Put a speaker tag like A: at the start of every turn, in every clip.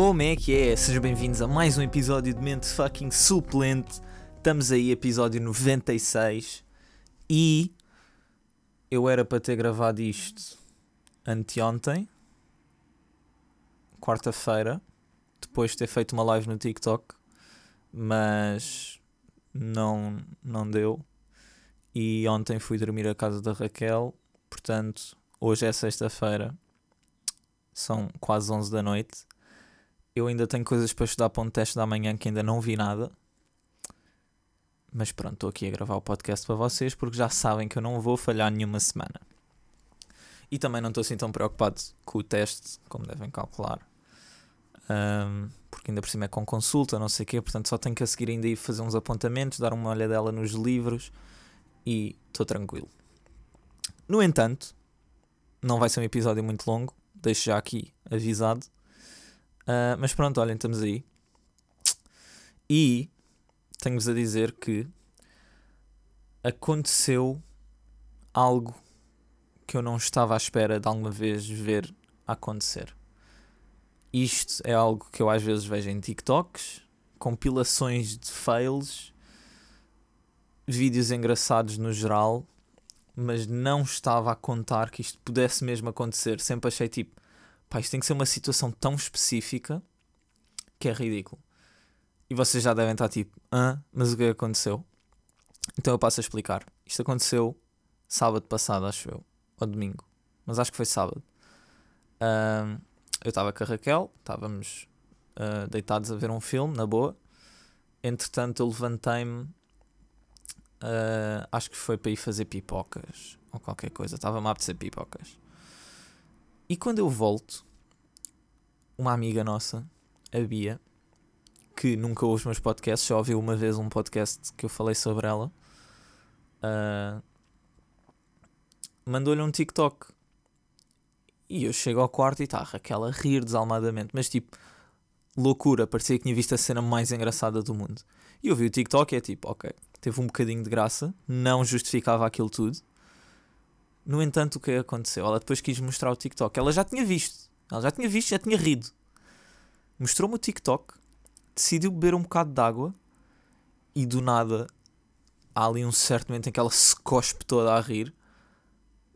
A: Como é que é? Sejam bem-vindos a mais um episódio de Mente Fucking Suplente. Estamos aí, episódio 96. E eu era para ter gravado isto anteontem, quarta-feira, depois de ter feito uma live no TikTok, mas não, não deu. E ontem fui dormir à casa da Raquel, portanto, hoje é sexta-feira, são quase 11 da noite. Eu ainda tenho coisas para estudar para um teste da manhã que ainda não vi nada. Mas pronto, estou aqui a gravar o podcast para vocês porque já sabem que eu não vou falhar nenhuma semana. E também não estou assim tão preocupado com o teste, como devem calcular. Um, porque ainda por cima é com consulta, não sei o quê, portanto só tenho que a seguir ainda ir fazer uns apontamentos, dar uma olhadela nos livros e estou tranquilo. No entanto, não vai ser um episódio muito longo, deixo já aqui avisado. Uh, mas pronto, olhem, estamos aí. E tenho-vos a dizer que aconteceu algo que eu não estava à espera de alguma vez ver acontecer. Isto é algo que eu às vezes vejo em TikToks, compilações de fails, vídeos engraçados no geral, mas não estava a contar que isto pudesse mesmo acontecer. Sempre achei tipo, pá, isto tem que ser uma situação tão específica que é ridículo. E vocês já devem estar tipo, ah, mas o que aconteceu? Então eu passo a explicar. Isto aconteceu sábado passado, acho eu, ou domingo, mas acho que foi sábado. Eu estava com a Raquel, estávamos uh, deitados a ver um filme, na boa. Entretanto, eu levantei-me, uh, acho que foi para ir fazer pipocas ou qualquer coisa, estava-me a apetecer pipocas. E quando eu volto, uma amiga nossa, a Bia, que nunca ouve os meus podcasts, só ouviu uma vez um podcast que eu falei sobre ela, uh, mandou-lhe um TikTok. E eu chego ao quarto e está Raquel a rir desalmadamente, mas tipo, loucura, parecia que tinha visto a cena mais engraçada do mundo. E eu vi o TikTok e é tipo, ok, teve um bocadinho de graça, não justificava aquilo tudo. No entanto, o que aconteceu? Ela depois quis mostrar o TikTok. Ela já tinha visto, ela já tinha visto, já tinha rido. Mostrou-me o TikTok, decidiu beber um bocado de água e do nada há ali um certo momento em que ela se cospe toda a rir.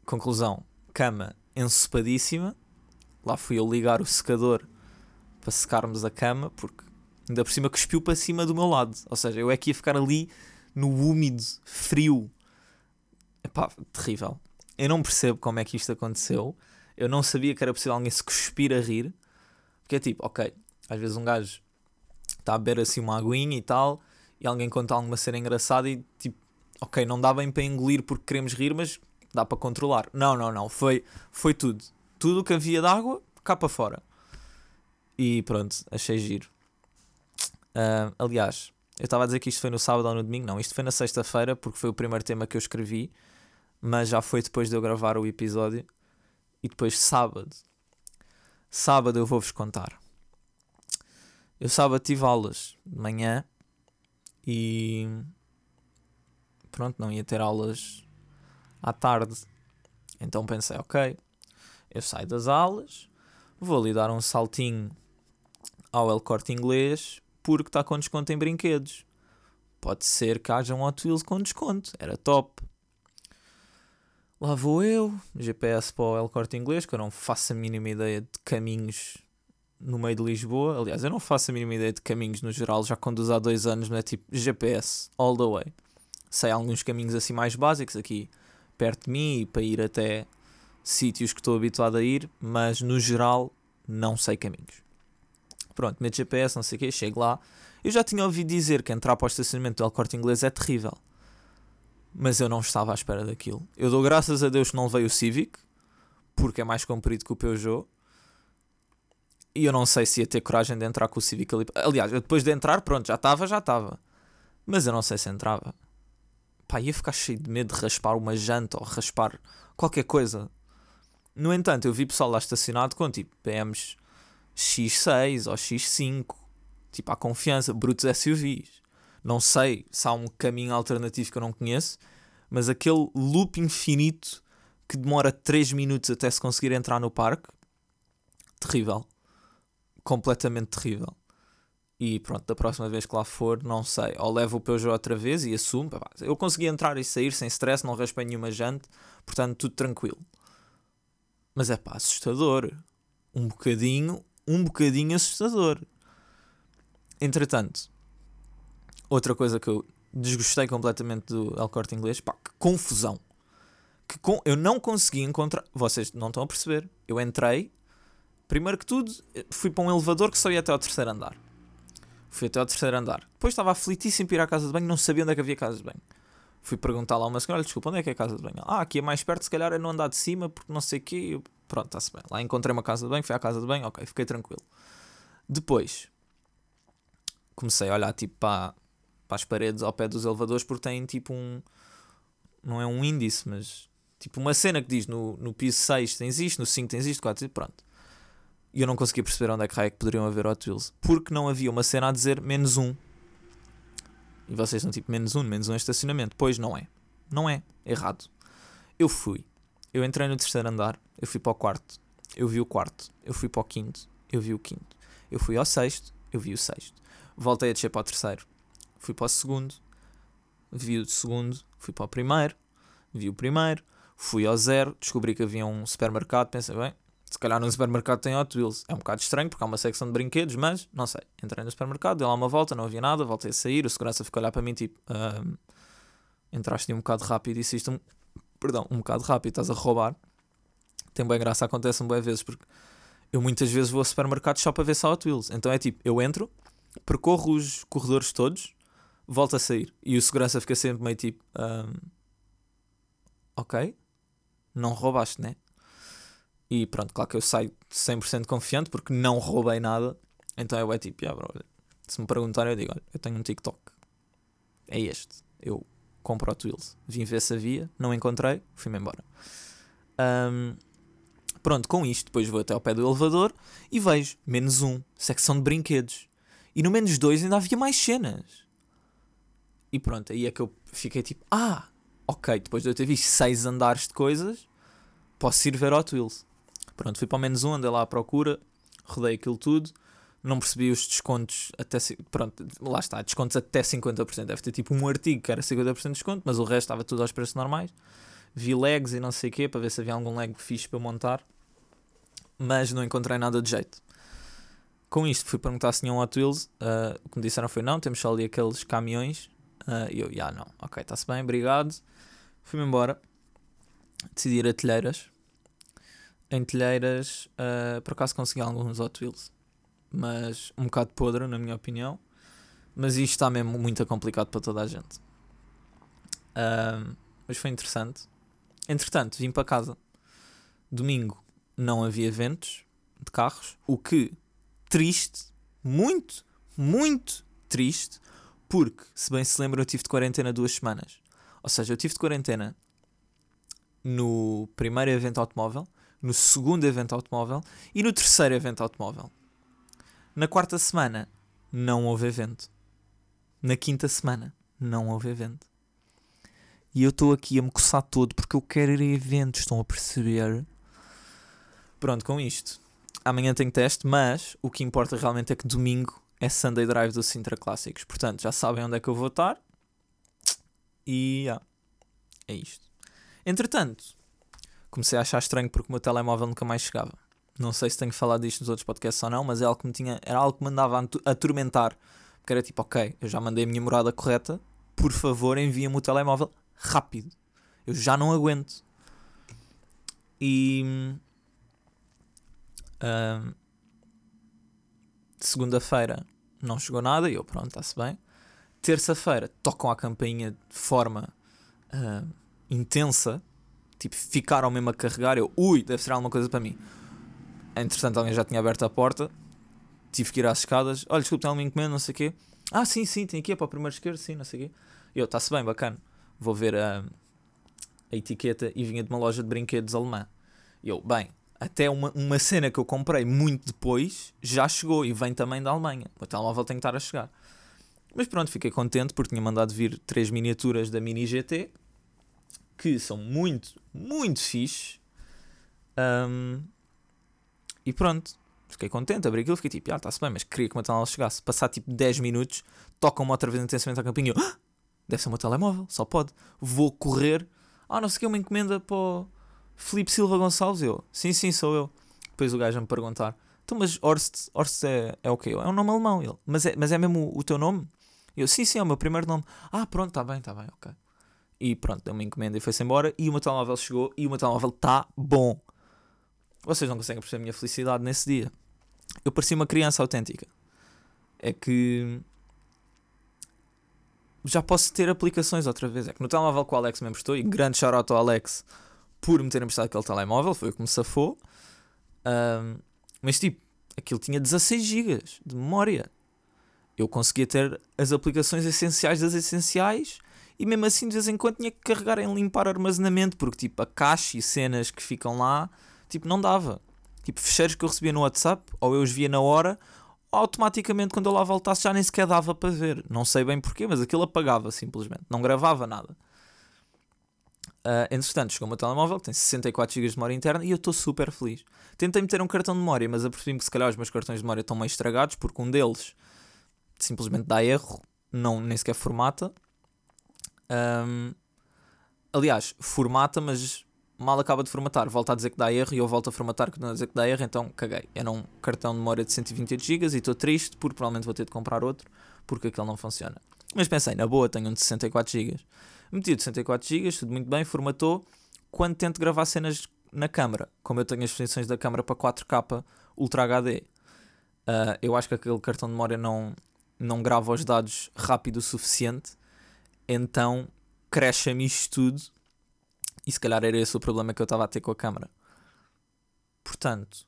A: Conclusão: cama ensopadíssima. Lá fui eu ligar o secador para secarmos a cama, porque ainda por cima cuspiu para cima do meu lado. Ou seja, eu é que ia ficar ali no úmido, frio. Epá, terrível. Eu não percebo como é que isto aconteceu. Eu não sabia que era possível alguém se cuspir a rir. Porque é tipo, ok, às vezes um gajo está a beber assim uma aguinha e tal, e alguém conta alguma cena engraçada e tipo, ok, não dá bem para engolir porque queremos rir, mas dá para controlar. Não, não, não, foi, foi tudo. Tudo o que havia de água, cá para fora. E pronto, achei giro. Uh, aliás, eu estava a dizer que isto foi no sábado ou no domingo, não, isto foi na sexta-feira porque foi o primeiro tema que eu escrevi, mas já foi depois de eu gravar o episódio. E depois sábado. Sábado eu vou-vos contar. Eu sábado tive aulas de manhã e pronto, não ia ter aulas à tarde. Então pensei, ok, eu saio das aulas, vou ali dar um saltinho ao El Corte Inglês porque está com desconto em brinquedos. Pode ser que haja um Hot Wheels com desconto, era top. Lá vou eu, GPS para o El Corte Inglês, que eu não faço a mínima ideia de caminhos no meio de Lisboa. Aliás, eu não faço a mínima ideia de caminhos no geral, já conduzo há dois anos, não é tipo GPS, all the way. Sei alguns caminhos assim mais básicos aqui perto de mim para ir até sítios que estou habituado a ir, mas no geral não sei caminhos. Pronto, meto GPS, não sei o quê, chego lá. Eu já tinha ouvido dizer que entrar para o estacionamento do El Corte Inglês é terrível. Mas eu não estava à espera daquilo. Eu dou graças a Deus que não levei o Civic, porque é mais comprido que o Peugeot. E eu não sei se ia ter coragem de entrar com o Civic ali. Aliás, eu depois de entrar, pronto, já estava, já estava. Mas eu não sei se entrava. Pá, ia ficar cheio de medo de raspar uma janta ou raspar qualquer coisa. No entanto, eu vi pessoal lá estacionado com tipo BMs X6 ou X5, tipo à confiança, brutos SUVs. Não sei se há um caminho alternativo que eu não conheço, mas aquele loop infinito que demora 3 minutos até se conseguir entrar no parque, terrível completamente terrível. E pronto, da próxima vez que lá for, não sei. Ou levo o Peugeot outra vez e assumo. Eu consegui entrar e sair sem stress, não raspei nenhuma jante, portanto, tudo tranquilo. Mas é pá, assustador. Um bocadinho, um bocadinho assustador. Entretanto, outra coisa que eu desgostei completamente do El Corte Inglês, pá, que confusão. Que com... Eu não consegui encontrar. Vocês não estão a perceber. Eu entrei, primeiro que tudo, fui para um elevador que só ia até ao terceiro andar. Fui até ao terceiro andar. Depois estava aflitíssimo para ir à casa de banho, não sabia onde é que havia casa de banho. Fui perguntar lá a uma senhora, desculpa, onde é que é a casa de banho? Ah, aqui é mais perto, se calhar é no andar de cima, porque não sei o quê. Eu, pronto, está-se bem. Lá encontrei uma casa de banho, fui à casa de banho, ok, fiquei tranquilo. Depois, comecei a olhar tipo para, para as paredes ao pé dos elevadores, porque tem tipo um. Não é um índice, mas tipo uma cena que diz no, no piso 6 tens isto, no 5 tens isto, 4 pronto. E eu não conseguia perceber onde é que é que poderiam haver Hot Wheels, porque não havia uma cena a dizer menos 1 e vocês estão tipo menos um, menos um estacionamento. Pois não é. Não é. Errado. Eu fui. Eu entrei no terceiro andar. Eu fui para o quarto. Eu vi o quarto. Eu fui para o quinto. Eu vi o quinto. Eu fui ao sexto. Eu vi o sexto. Voltei a descer para o terceiro. Fui para o segundo. Vi o segundo. Fui para o primeiro. Vi o primeiro. Fui ao zero. Descobri que havia um supermercado. Pensei, bem, se calhar no supermercado tem Hot Wheels. É um bocado estranho porque há uma secção de brinquedos, mas não sei. Entrei no supermercado, dei lá uma volta, não havia nada, voltei a sair. O segurança ficou a olhar para mim tipo: uh, entraste um bocado rápido e disse um, perdão, um bocado rápido, estás a roubar. Tem bem graça, acontece-me bem vezes porque eu muitas vezes vou ao supermercado só para ver se há Hot Wheels. Então é tipo: eu entro, percorro os corredores todos, volto a sair. E o segurança fica sempre meio tipo: uh, ok, não roubaste, né? E pronto, claro que eu saio 100% confiante porque não roubei nada. Então eu é tipo, yeah, bro, se me perguntarem, eu digo: olha, eu tenho um TikTok. É este. Eu compro Hot Wheels. Vim ver se havia, não encontrei, fui-me embora. Um, pronto, com isto, depois vou até ao pé do elevador e vejo menos um, secção de brinquedos. E no menos dois ainda havia mais cenas. E pronto, aí é que eu fiquei tipo: ah, ok, depois de eu ter visto seis andares de coisas, posso ir ver Hot Wheels. Pronto, fui para o menos um, andei lá à procura, rodei aquilo tudo, não percebi os descontos até. Pronto, lá está, descontos até 50%. Deve ter tipo um artigo que era 50% de desconto, mas o resto estava tudo aos preços normais. Vi legs e não sei o quê para ver se havia algum leg fixe para montar, mas não encontrei nada de jeito. Com isto, fui perguntar se tinham Hot Wheels. Uh, o que me disseram foi não, temos só ali aqueles caminhões. Uh, eu, já yeah, não, ok, está-se bem, obrigado. Fui-me embora. Decidi ir a telheiras em telheiras, uh, por acaso consegui alguns Hot Wheels, mas um bocado podre, na minha opinião. Mas isto está mesmo muito complicado para toda a gente. Uh, mas foi interessante. Entretanto, vim para casa. Domingo não havia eventos de carros, o que triste, muito, muito triste, porque, se bem se lembram, eu tive de quarentena duas semanas. Ou seja, eu tive de quarentena no primeiro evento automóvel no segundo evento automóvel e no terceiro evento automóvel. Na quarta semana, não houve evento. Na quinta semana, não houve evento. E eu estou aqui a me coçar todo porque eu quero ir a eventos, estão a perceber? Pronto, com isto. Amanhã tenho teste, mas o que importa realmente é que domingo é Sunday Drive do Sintra Clássicos. Portanto, já sabem onde é que eu vou estar. E yeah, é isto. Entretanto, comecei a achar estranho porque o meu telemóvel nunca mais chegava. Não sei se tenho falado disto nos outros podcasts ou não, mas é algo que me tinha, era algo que me andava a atormentar. Porque era tipo, ok, eu já mandei a minha morada correta, por favor envia-me o telemóvel rápido. Eu já não aguento. E. Uh, Segunda-feira não chegou nada e eu, pronto, está-se bem. Terça-feira tocam a campainha de forma uh, intensa tipo, ficaram mesmo a carregar. Eu, ui, deve ser alguma coisa para mim. Entretanto, alguém já tinha aberto a porta. Tive que ir às escadas. Olha, desculpe, tem alguma encomenda, não sei o quê. Ah, sim, sim, tem aqui, é para o primeiro esquerdo, sim, não sei o quê. Eu, está-se bem, bacana. Vou ver a, a etiqueta e vinha de uma loja de brinquedos alemã. E eu, bem, até uma, uma cena que eu comprei muito depois já chegou e vem também da Alemanha. O telemóvel tem que estar a chegar. Mas pronto, fiquei contente porque tinha mandado vir três miniaturas da Mini GT que são muito, muito fixe. Um, e pronto, Fiquei contente, abri aquilo, fiquei tipo, ah, está-se bem, mas queria que o meu telemóvel chegasse. Passar tipo 10 minutos, tocam-me outra vez intensamente à campinha. Eu, ah, deve ser o meu telemóvel, só pode. Vou correr. Ah, não sei o que, uma encomenda para Felipe Silva Gonçalves. Eu, sim, sim, sou eu. Depois o gajo me perguntar, então, mas Horst, Horst é, é o quê? É um nome alemão. Ele, mas é, mas é mesmo o, o teu nome? Eu, sim, sim, é o meu primeiro nome. Ah, pronto, está bem, está bem, ok. E pronto, deu uma encomenda e foi-se embora. E o meu telemóvel chegou e o meu telemóvel está bom. Vocês não conseguem perceber a minha felicidade nesse dia eu parecia uma criança autêntica. É que já posso ter aplicações outra vez. É que no telemóvel que o Alex me emprestou, e grande shout ao Alex por me ter emprestado aquele telemóvel, foi o que me safou. Um, mas tipo, aquilo tinha 16 GB de memória. Eu conseguia ter as aplicações essenciais das essenciais e mesmo assim de vez em quando tinha que carregar em limpar armazenamento, porque tipo a caixa e cenas que ficam lá, tipo, não dava. Tipo, fecheiros que eu recebia no WhatsApp, ou eu os via na hora, automaticamente quando eu lá voltasse já nem sequer dava para ver. Não sei bem porquê, mas aquilo apagava simplesmente. Não gravava nada. Uh, entretanto, chegou o meu telemóvel que tem 64 GB de memória interna e eu estou super feliz. Tentei meter um cartão de memória, mas apercebi-me que se calhar os meus cartões de memória estão meio estragados porque um deles simplesmente dá erro, não, nem sequer formata. Um, aliás, formata, mas mal acaba de formatar, volta a dizer que dá erro e eu volto a formatar que não a dizer que dá erro, então caguei. Era um cartão de memória de 128 GB e estou triste porque provavelmente vou ter de comprar outro porque aquele não funciona. Mas pensei, na boa, tenho um de 64 GB. Meti o de 64 GB, tudo muito bem, formatou. Quando tento gravar cenas na câmara, como eu tenho as definições da câmara para 4K Ultra HD, uh, eu acho que aquele cartão de memória não, não grava os dados rápido o suficiente, então cresce-me isto tudo e se calhar era esse o problema que eu estava a ter com a câmera. Portanto,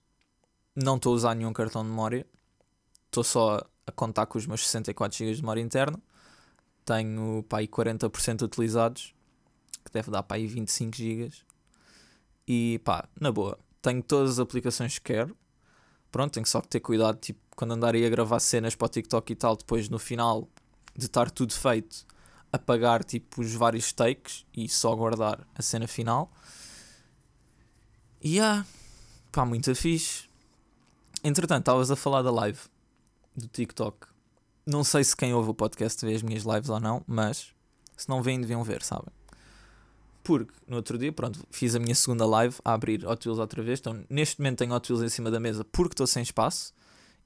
A: não estou a usar nenhum cartão de memória. Estou só a contar com os meus 64 GB de memória interna. Tenho para aí 40% utilizados, que deve dar para aí 25 GB. E pá, na boa, tenho todas as aplicações que quero. Pronto, tenho só que ter cuidado, tipo, quando andar aí a gravar cenas para o TikTok e tal, depois no final de estar tudo feito, apagar tipo os vários takes e só guardar a cena final. E ah, pá, muito fixe. Entretanto, estavas a falar da live do TikTok. Não sei se quem ouve o podcast vê as minhas lives ou não, mas se não vêm, deviam ver, sabem? Porque no outro dia, pronto, fiz a minha segunda live a abrir Hot Wheels outra vez. Então, neste momento tenho Hot Wheels em cima da mesa porque estou sem espaço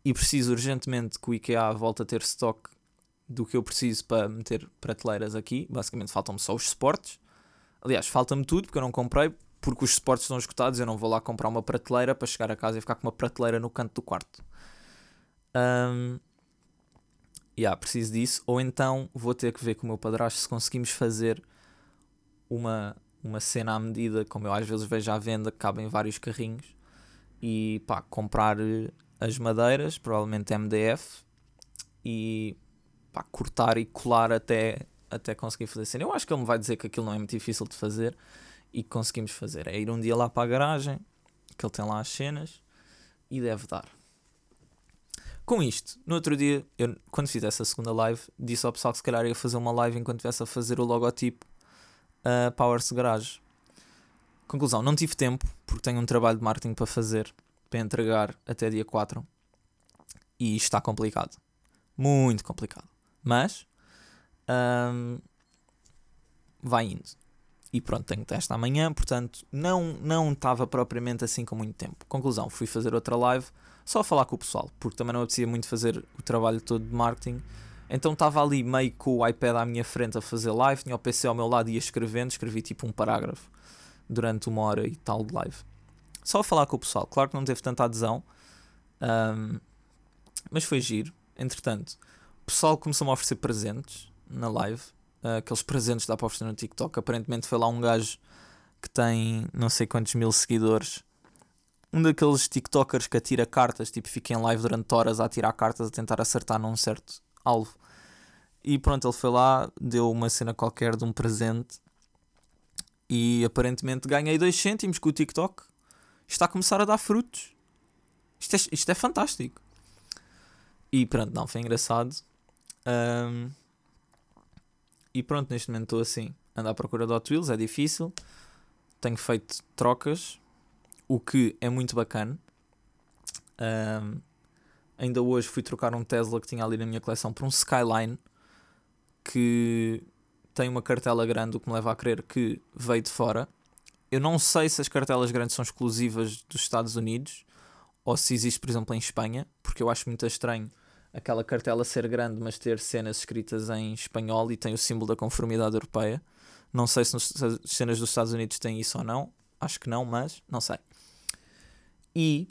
A: e preciso urgentemente que o IKEA volte a ter stock do que eu preciso para meter prateleiras aqui. Basicamente faltam-me só os suportes. Aliás, falta-me tudo porque eu não comprei, porque os suportes estão esgotados. Eu não vou lá comprar uma prateleira para chegar a casa e ficar com uma prateleira no canto do quarto. Um, yeah, preciso disso. Ou então vou ter que ver com o meu padrasto se conseguimos fazer uma, uma cena à medida, como eu às vezes vejo à venda, que cabem vários carrinhos. E pá, comprar as madeiras, provavelmente MDF, e pá, cortar e colar até, até conseguir fazer cena. Eu acho que ele me vai dizer que aquilo não é muito difícil de fazer e que conseguimos fazer. É ir um dia lá para a garagem, que ele tem lá as cenas e deve dar. Com isto, no outro dia, eu, quando fiz essa segunda live, disse ao pessoal que se calhar ia fazer uma live enquanto estivesse a fazer o logotipo uh, Powers Garage. Conclusão, não tive tempo, porque tenho um trabalho de marketing para fazer, para entregar até dia 4. E está complicado. Muito complicado. Mas um, vai indo. E pronto, tenho teste amanhã, portanto não não estava propriamente assim com muito tempo. Conclusão, fui fazer outra live só a falar com o pessoal, porque também não apetecia muito fazer o trabalho todo de marketing. Então estava ali meio com o iPad à minha frente a fazer live, tinha o PC ao meu lado e ia escrevendo, escrevi tipo um parágrafo durante uma hora e tal de live. Só a falar com o pessoal. Claro que não teve tanta adesão, um, mas foi giro. Entretanto, pessoal começou-me a oferecer presentes na live. Uh, aqueles presentes que dá para oferecer no TikTok. Aparentemente foi lá um gajo que tem não sei quantos mil seguidores. Um daqueles TikTokers que atira cartas, tipo, fica em live durante horas a atirar cartas a tentar acertar num certo alvo. E pronto, ele foi lá, deu uma cena qualquer de um presente e aparentemente ganhei 2 cêntimos com o TikTok. Está a começar a dar frutos. Isto é, isto é fantástico. E pronto, não, foi engraçado. Um, e pronto, neste momento estou assim. Ando à procura de Hot Wheels, é difícil. Tenho feito trocas, o que é muito bacana. Um, ainda hoje fui trocar um Tesla que tinha ali na minha coleção por um Skyline que tem uma cartela grande, o que me leva a crer que veio de fora. Eu não sei se as cartelas grandes são exclusivas dos Estados Unidos ou se existe, por exemplo, em Espanha, porque eu acho muito estranho aquela cartela ser grande, mas ter cenas escritas em espanhol e tem o símbolo da conformidade europeia. Não sei se as cenas dos Estados Unidos têm isso ou não. Acho que não, mas não sei. E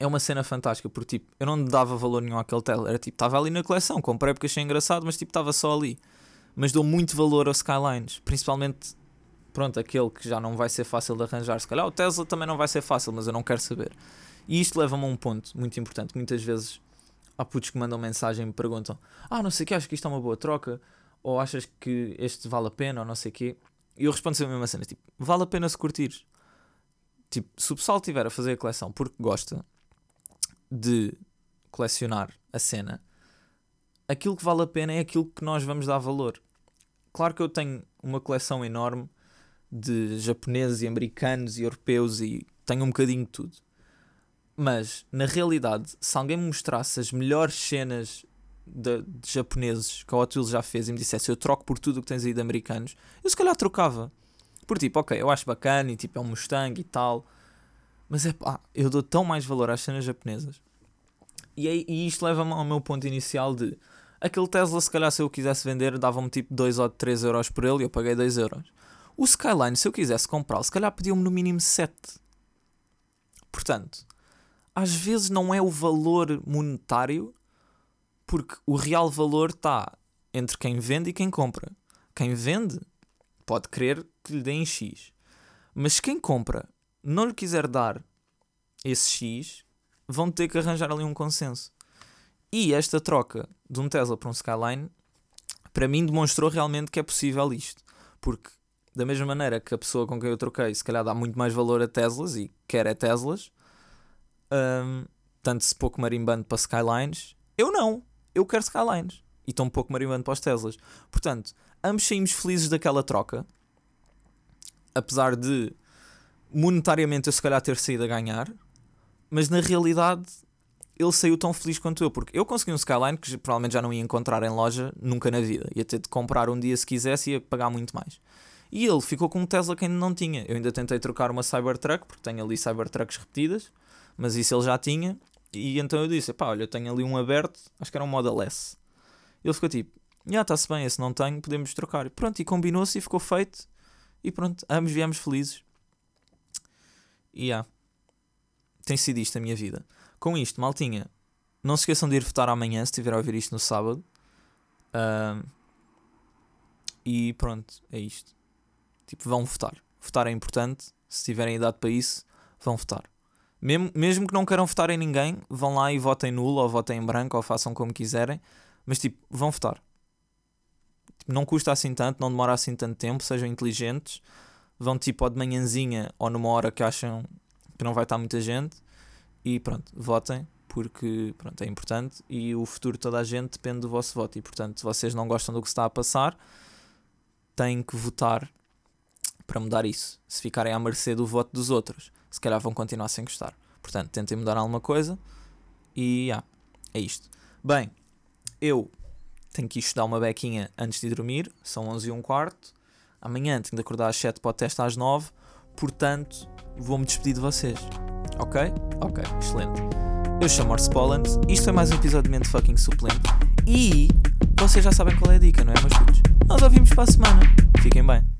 A: é uma cena fantástica, porque tipo, eu não dava valor nenhum àquele Tesla. Era tipo, estava ali na coleção, comprei porque achei engraçado, mas tipo, estava só ali. Mas dou muito valor aos Skylines, principalmente pronto, aquele que já não vai ser fácil de arranjar. Se calhar o Tesla também não vai ser fácil, mas eu não quero saber. E isto leva-me a um ponto muito importante. Muitas vezes há putos que mandam mensagem e me perguntam: Ah, não sei o que, acho que isto é uma boa troca, ou achas que este vale a pena, ou não sei o quê. E eu respondo sempre a mesma cena: tipo, vale a pena se curtires. Tipo, se o pessoal estiver a fazer a coleção porque gosta de colecionar a cena, aquilo que vale a pena é aquilo que nós vamos dar valor. Claro que eu tenho uma coleção enorme de japoneses e americanos e europeus e tenho um bocadinho de tudo. Mas, na realidade, se alguém me mostrasse as melhores cenas de, de japoneses que a Hot Wheels já fez e me dissesse eu troco por tudo o que tens aí de americanos, eu se calhar trocava. Por tipo, ok, eu acho bacana e tipo é um Mustang e tal, mas é pá, eu dou tão mais valor às cenas japonesas. E, aí, e isto leva-me ao meu ponto inicial de aquele Tesla, se calhar se eu quisesse vender, dava-me tipo 2 ou 3 euros por ele e eu paguei 2 euros. O Skyline, se eu quisesse comprá-lo, se calhar pediam-me no mínimo 7. Portanto, às vezes não é o valor monetário, porque o real valor está entre quem vende e quem compra. Quem vende pode querer que lhe deem X, mas quem compra não lhe quiser dar esse X, vão ter que arranjar ali um consenso. E esta troca de um Tesla para um Skyline, para mim demonstrou realmente que é possível isto. Porque da mesma maneira que a pessoa com quem eu troquei se calhar dá muito mais valor a Teslas e quer é Teslas, um, tanto se pouco marimbando para Skylines, eu não, eu quero Skylines e um pouco marimbando para os Teslas. Portanto, ambos saímos felizes daquela troca, apesar de monetariamente eu se calhar ter saído a ganhar, mas na realidade ele saiu tão feliz quanto eu, porque eu consegui um Skyline que provavelmente já não ia encontrar em loja nunca na vida, ia ter de comprar um dia se quisesse e ia pagar muito mais. E ele ficou com um Tesla que ainda não tinha. Eu ainda tentei trocar uma Cybertruck, porque tenho ali Cybertrucks repetidas, mas isso ele já tinha. E então eu disse: pá, olha, eu tenho ali um aberto, acho que era um Model S. Ele ficou tipo: já está-se bem, esse não tenho, podemos trocar. Pronto, e combinou-se e ficou feito. E pronto, ambos viemos felizes. E yeah. tem sido isto a minha vida. Com isto, maltinha, não se esqueçam de ir votar amanhã se estiver a ouvir isto no sábado. Uh, e pronto, é isto. Tipo, vão votar. Votar é importante. Se tiverem idade para isso, vão votar. Mesmo, mesmo que não queiram votar em ninguém, vão lá e votem nulo, ou votem em branco, ou façam como quiserem. Mas, tipo, vão votar. Tipo, não custa assim tanto, não demora assim tanto tempo, sejam inteligentes. Vão, tipo, ou de manhãzinha, ou numa hora que acham que não vai estar muita gente. E pronto, votem, porque pronto, é importante. E o futuro de toda a gente depende do vosso voto. E, portanto, se vocês não gostam do que está a passar, têm que votar para mudar isso. Se ficarem à mercê do voto dos outros, se calhar vão continuar sem gostar. Portanto, tentem mudar alguma coisa e yeah, é isto. Bem, eu tenho que ir estudar uma bequinha antes de dormir, são 11 e um quarto. Amanhã tenho de acordar às 7 para o teste às 9, portanto, vou-me despedir de vocês. Ok? Ok, excelente. Eu chamo Orse Poland, isto foi mais um episódio de Mente Fucking Suplente e vocês já sabem qual é a dica, não é, meus filhos? Nós ouvimos para a semana. Fiquem bem.